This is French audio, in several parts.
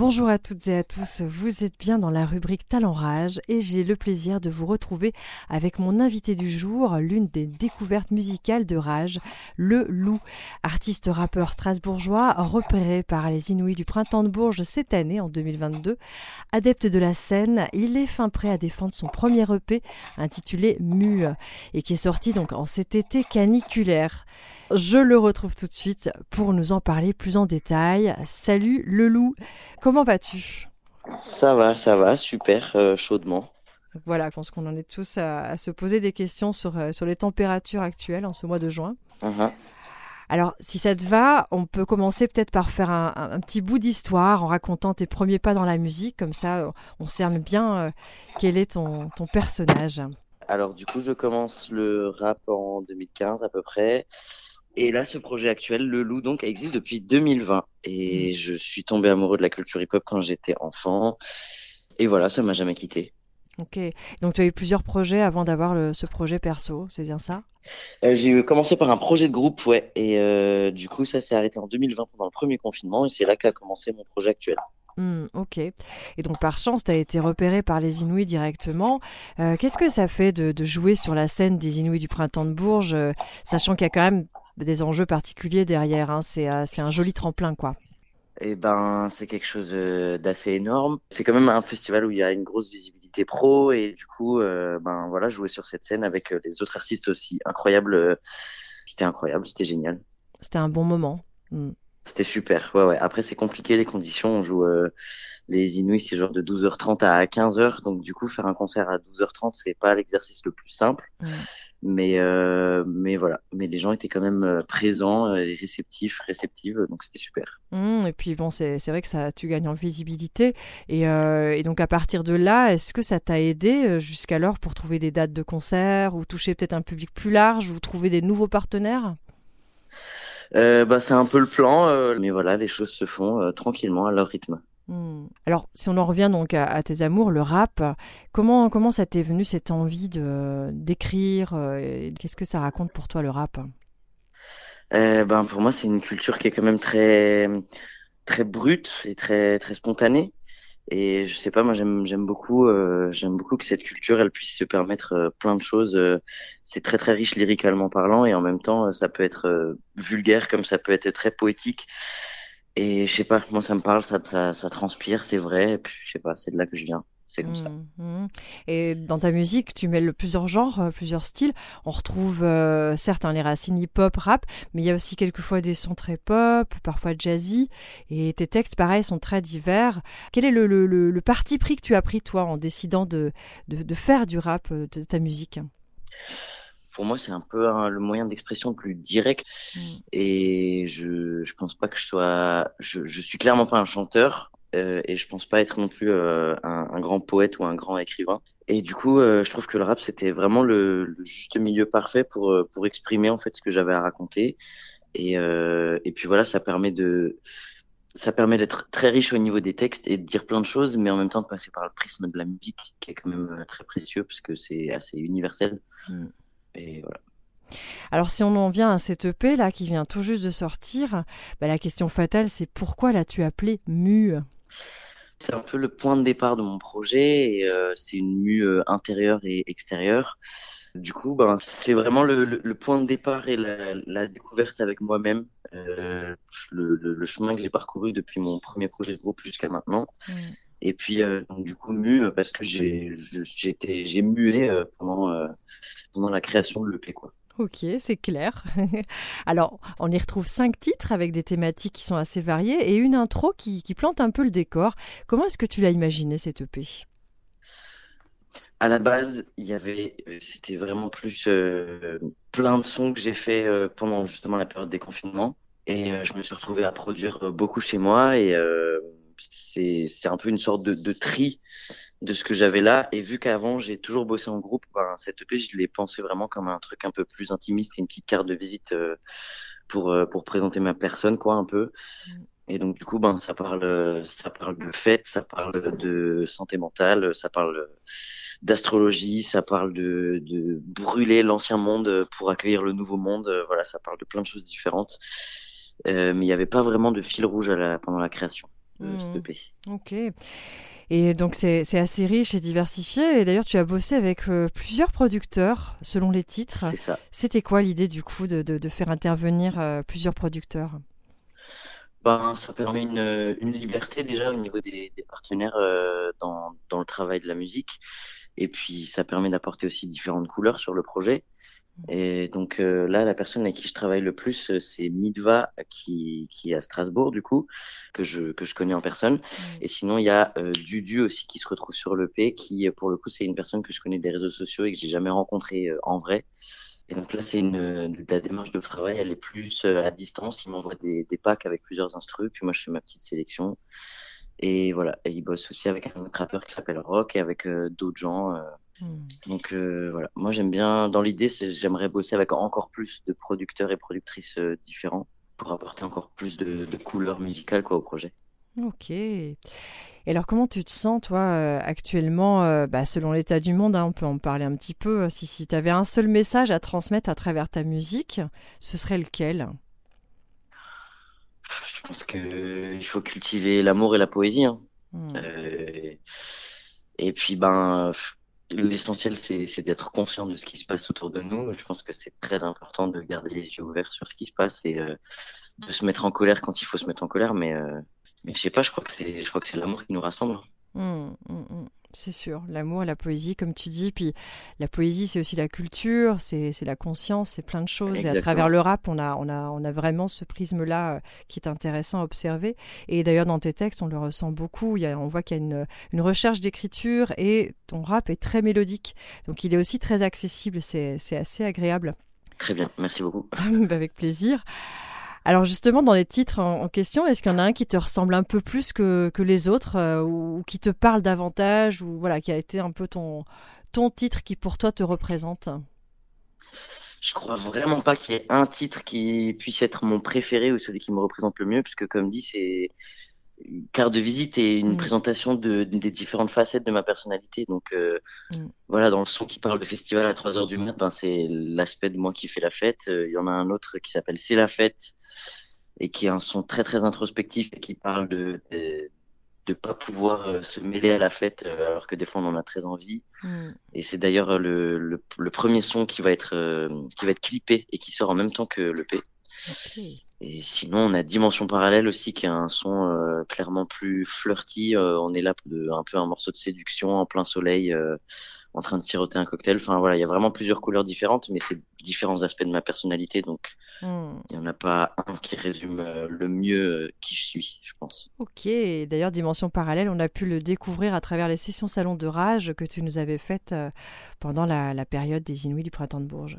Bonjour à toutes et à tous, vous êtes bien dans la rubrique Talent Rage et j'ai le plaisir de vous retrouver avec mon invité du jour, l'une des découvertes musicales de Rage, le Loup, artiste rappeur strasbourgeois repéré par les Inouïs du printemps de Bourges cette année en 2022. Adepte de la scène, il est fin prêt à défendre son premier EP intitulé Mu et qui est sorti donc en cet été caniculaire. Je le retrouve tout de suite pour nous en parler plus en détail. Salut le loup, comment vas-tu? Ça va, ça va, super, euh, chaudement. Voilà, je pense qu'on en est tous à, se poser des questions sur, euh, sur les températures actuelles en ce mois de juin. Uh-huh. Alors, si ça te va, on peut commencer peut-être par faire un, petit bout d'histoire en racontant tes premiers pas dans la musique. Comme ça, on cerne bien euh, quel est ton, ton personnage. Alors, du coup, je commence le rap en 2015 à peu près. Et là, ce projet actuel, Le Loup, donc, existe depuis 2020. Et mm. je suis tombé amoureux de la culture hip-hop quand j'étais enfant. Et voilà, ça m'a jamais quitté. Ok. Donc, tu as eu plusieurs projets avant d'avoir ce projet perso, c'est bien ça? Euh, J'ai commencé par un projet de groupe, ouais. Et euh, du coup, ça s'est arrêté en 2020 pendant le premier confinement. Et c'est là qu'a commencé mon projet actuel. Hmm, ok. Et donc par chance, tu as été repéré par les Inuits directement. Euh, qu'est-ce que ça fait de, de, jouer sur la scène des Inuits du printemps de Bourges, sachant qu'il y a quand même des enjeux particuliers derrière. Hein. Euh, c'est un joli tremplin, quoi. Eh ben, c'est quelque chose euh, d'assez énorme. C'est quand même un festival où il y a une grosse visibilité pro et du coup, euh, ben voilà, jouer sur cette scène avec les autres artistes aussi incroyable. c'était incroyable, c'était génial. C'était un bon moment. Hmm. C'était super. Ouais, ouais. Après, c'est compliqué les conditions. On joue les Inuits, c'est genre de 12h30 à 15h. Donc, du coup, faire un concert à 12h30, c'est pas l'exercice le plus simple. Mais, euh, mais voilà. Mais les gens étaient quand même euh, présents, euh, et réceptifs, réceptives. Donc, c'était super. Mmh, et puis, bon, c'est vrai que ça, tu gagnes en visibilité. Et, et donc, à partir de là, est-ce que ça t'a aidé jusqu'alors pour trouver des dates de concert ou toucher peut-être un public plus large ou trouver des nouveaux partenaires? Bah, c'est un peu le plan, mais voilà, les choses se font tranquillement à leur rythme. Hmm. Alors, si on en revient donc à, tes amours, le rap, comment, comment ça t'est venu cette envie de d'écrire euh, Qu'est-ce que ça raconte pour toi le rap? Euh, Ben pour moi, c'est une culture qui est quand même très très brute et très très spontanée. Et je sais pas, moi j'aime j'aime beaucoup euh, j'aime beaucoup que cette culture elle puisse se permettre plein de choses. c'est très très riche lyriquement parlant et en même temps ça peut être vulgaire comme ça peut être très poétique. Et je sais pas, moi ça me parle, ça, transpire, c'est vrai. Et puis je sais pas, c'est de là que je viens. C'est comme ça. Mmh. Et dans ta musique, tu mêles plusieurs genres, euh, plusieurs styles. On retrouve euh, certes hein, les racines hip-hop, rap, mais il y a aussi quelquefois des sons très pop, parfois jazzy. Et tes textes, pareil, sont très divers. Quel est le, parti pris que tu as pris, toi, en décidant de faire du rap, euh, de ta musique? Pour moi, c'est un peu le moyen d'expression le plus direct. Mm. Et je, je pense pas que je sois, je, je suis clairement pas un chanteur. Euh, et je pense pas être non plus euh, un, un, grand poète ou un grand écrivain. Et du coup, euh, je trouve que le rap c'était vraiment le, le, juste milieu parfait pour pour exprimer en fait ce que j'avais à raconter. Et et puis voilà, ça permet de ça permet d'être très riche au niveau des textes et de dire plein de choses, mais en même temps de passer par le prisme de la musique, qui est quand même très précieux parce que c'est assez universel. Mm. Et voilà. Alors si on en vient à cette EP là qui vient tout juste de sortir, bah, la question fatale c'est pourquoi l'as-tu appelé Mu C'est un peu le point de départ de mon projet et euh, c'est une mue euh, intérieure et extérieure. Du coup, ben, c'est vraiment le, le, point de départ et la, la découverte avec moi-même, euh, le, le, chemin que j'ai parcouru depuis mon premier projet de groupe jusqu'à maintenant. Mm. Et puis, euh, donc, du coup, mu parce que j'ai j'étais j'ai mué euh, pendant euh, pendant la création de l'EP quoi. Ok, c'est clair. Alors, on y retrouve cinq titres avec des thématiques qui sont assez variées et une intro qui, qui plante un peu le décor. Comment est-ce que tu l'as imaginé cette EP À la base, il y avait, c'était vraiment plus plein de sons que j'ai fait pendant justement la période des confinements et je me suis retrouvé à produire beaucoup chez moi et c'est un peu une sorte de, de, tri de ce que j'avais là. Et vu qu'avant, j'ai toujours bossé en groupe, ben, cette EP, je l'ai pensé vraiment comme un truc un peu plus intimiste une petite carte de visite euh, pour, euh, pour présenter ma personne, quoi, un peu. Et donc, du coup, ben, ça parle, ça parle de fête, ça parle de santé mentale, ça parle d'astrologie, ça parle de, de brûler l'ancien monde pour accueillir le nouveau monde. Voilà, ça parle de plein de choses différentes. Euh, mais il n'y avait pas vraiment de fil rouge à la, pendant la création. EP. Mmh. Ok. Et donc c'est assez riche et diversifié. Et d'ailleurs, tu as bossé avec plusieurs producteurs selon les titres. C'est ça. C'était quoi l'idée du coup de, de, de faire intervenir plusieurs producteurs? Ben, ça permet une, une, liberté déjà au niveau des, des partenaires euh, dans, dans, le travail de la musique. Et puis, ça permet d'apporter aussi différentes couleurs sur le projet. Et donc euh, là, la personne avec qui je travaille le plus, euh, c'est Midva, qui, qui est à Strasbourg, du coup, que je, que je connais en personne. Et sinon, il y a euh, Dudu aussi qui se retrouve sur le P, qui, pour le coup, c'est une personne que je connais des réseaux sociaux et que j'ai jamais rencontré en vrai. Et donc là, c'est une la démarche de travail, elle est plus euh, à distance. Il m'envoie des, des packs avec plusieurs instrus, puis moi je fais ma petite sélection. Et voilà, et il bosse aussi avec un autre rappeur qui s'appelle Rock et avec euh, d'autres gens. Euh. Hmm. Donc voilà, moi j'aime bien, dans l'idée, j'aimerais bosser avec encore plus de producteurs et productrices différents pour apporter encore plus de, de couleurs musicales quoi, au projet. Ok. Et alors, comment tu te sens, toi, euh, actuellement, euh, bah, selon l'état du monde, hein, on peut en parler un petit peu, si, si tu avais un seul message à transmettre à travers ta musique, ce serait lequel? Pense qu'il faut cultiver l'amour et la poésie. Hein. Hmm. Euh, et puis, ben, l'essentiel, c'est d'être conscient de ce qui se passe autour de nous. Je pense que c'est très important de garder les yeux ouverts sur ce qui se passe et de se mettre en colère quand il faut se mettre en colère, mais mais je sais pas, je crois que c'est, je crois que c'est l'amour qui nous rassemble. Mmh, mmh, mmh. C'est sûr, l'amour, la poésie, comme tu dis. Puis la poésie, c'est aussi la culture, c'est, la conscience, c'est plein de choses. Et à travers le rap, on a, on a, on a vraiment ce prisme-là euh, qui est intéressant à observer. Et d'ailleurs, dans tes textes, on le ressent beaucoup. Il y a, on voit qu'il y a une, une recherche d'écriture et ton rap est très mélodique. Donc il est aussi très accessible, c'est, assez agréable. Très bien, merci beaucoup. Bah, avec plaisir. Alors justement, dans les titres en, question, est-ce qu'il y en a un qui te ressemble un peu plus que, les autres euh, ou, qui te parle davantage ou voilà, qui a été un peu ton, ton titre qui pour toi te représente? Je crois vraiment pas qu'il y ait un titre qui puisse être mon préféré ou celui qui me représente le mieux, puisque comme dit, c'est carte de visite et une mm. présentation de, des différentes facettes de ma personnalité. Donc euh, mm. voilà, dans le son qui parle de festival à 3 heures du mat, ben, c'est l'aspect de moi qui fait la fête. Euh, il y en a un autre qui s'appelle C'est la fête et qui est un son très très introspectif et qui parle de de, pas pouvoir euh, se mêler à la fête alors que des fois on en a très envie. Mm. Et c'est d'ailleurs le, le, premier son qui va être qui va être clippé et qui sort en même temps que le P. Et sinon, on a Dimension Parallèle aussi, qui est un son euh, clairement plus flirty. Euh, on est là de un peu un morceau de séduction en plein soleil, euh, en train de siroter un cocktail. Enfin voilà, il y a vraiment plusieurs couleurs différentes, mais c'est différents aspects de ma personnalité. Donc, hmm. il n'y en a pas un qui résume le mieux qui je suis, je pense. Ok. D'ailleurs, Dimension Parallèle, on a pu le découvrir à travers les sessions Salon de Rage que tu nous avais faites pendant la, la période des Inuits du Printemps de Bourges.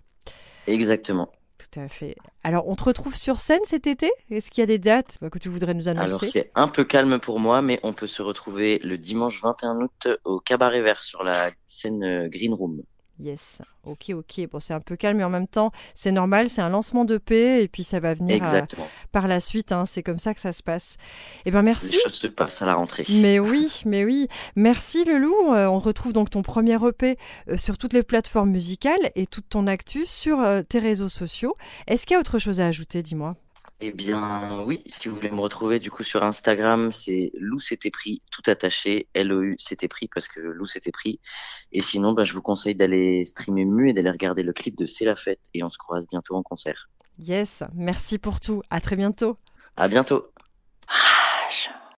Exactement. Tout à fait. Alors, on te retrouve sur scène cet été? Est-ce qu'il y a des dates que tu voudrais nous annoncer? Alors, c'est un peu calme pour moi, mais on peut se retrouver le dimanche 21 août au Cabaret Vert sur la scène euh, Green Room. Yes, ok, ok. Bon, c'est un peu calme, mais en même temps, c'est normal, c'est un lancement de paix, et puis ça va venir euh, par la suite. Hein, c'est comme ça que ça se passe. Eh ben, merci. Les choses se passent à la rentrée. Mais oui, mais oui. Merci, le loup. Euh, on retrouve donc ton premier EP euh, sur toutes les plateformes musicales et toute ton actu sur tes réseaux sociaux. Est-ce qu'il y a autre chose à ajouter, dis-moi? Eh bien, oui, si vous voulez me retrouver du coup sur Instagram, c'est Lou s'était pris tout attaché, L-O-U s'était pris parce que Lou s'était pris. Et sinon, bah, je vous conseille d'aller streamer Mu et d'aller regarder le clip de C'est la fête et on se croise bientôt en concert. Yes, merci pour tout. À très bientôt. À bientôt.